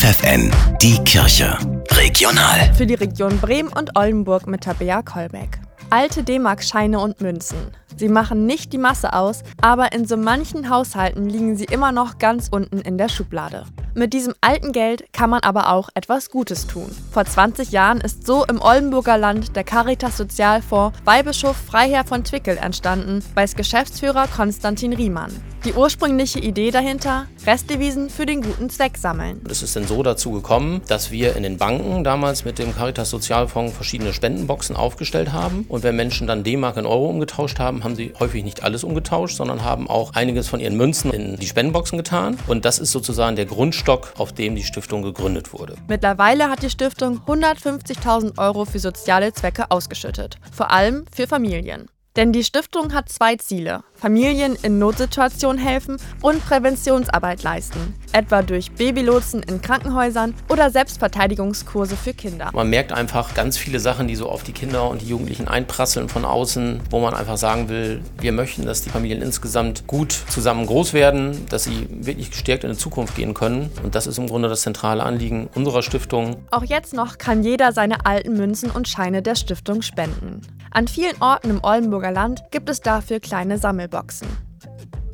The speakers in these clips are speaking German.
FFN, die Kirche. Regional. Für die Region Bremen und Oldenburg mit Tabea Kolbeck. Alte D-Mark-Scheine und Münzen. Sie machen nicht die Masse aus, aber in so manchen Haushalten liegen sie immer noch ganz unten in der Schublade. Mit diesem alten Geld kann man aber auch etwas Gutes tun. Vor 20 Jahren ist so im Oldenburger Land der Caritas Sozialfonds Weihbischof Freiherr von Twickel entstanden, weiß Geschäftsführer Konstantin Riemann. Die ursprüngliche Idee dahinter, Restdevisen für den guten Zweck sammeln. Es ist denn so dazu gekommen, dass wir in den Banken damals mit dem Caritas Sozialfonds verschiedene Spendenboxen aufgestellt haben. Und wenn Menschen dann D-Mark in Euro umgetauscht haben, haben sie häufig nicht alles umgetauscht, sondern haben auch einiges von ihren Münzen in die Spendenboxen getan. Und das ist sozusagen der Grundstock, auf dem die Stiftung gegründet wurde. Mittlerweile hat die Stiftung 150.000 Euro für soziale Zwecke ausgeschüttet, vor allem für Familien. Denn die Stiftung hat zwei Ziele. Familien in Notsituationen helfen und Präventionsarbeit leisten, etwa durch Babylotsen in Krankenhäusern oder Selbstverteidigungskurse für Kinder. Man merkt einfach ganz viele Sachen, die so auf die Kinder und die Jugendlichen einprasseln von außen, wo man einfach sagen will, wir möchten, dass die Familien insgesamt gut zusammen groß werden, dass sie wirklich gestärkt in die Zukunft gehen können. Und das ist im Grunde das zentrale Anliegen unserer Stiftung. Auch jetzt noch kann jeder seine alten Münzen und Scheine der Stiftung spenden. An vielen Orten im Oldenburger Land gibt es dafür kleine Sammelboxen.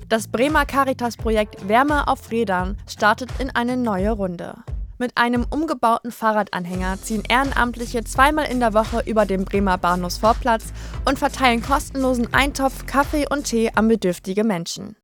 Das Bremer Caritas-Projekt Wärme auf Rädern startet in eine neue Runde. Mit einem umgebauten Fahrradanhänger ziehen Ehrenamtliche zweimal in der Woche über den Bremer Bahnhofsvorplatz und verteilen kostenlosen Eintopf Kaffee und Tee an bedürftige Menschen.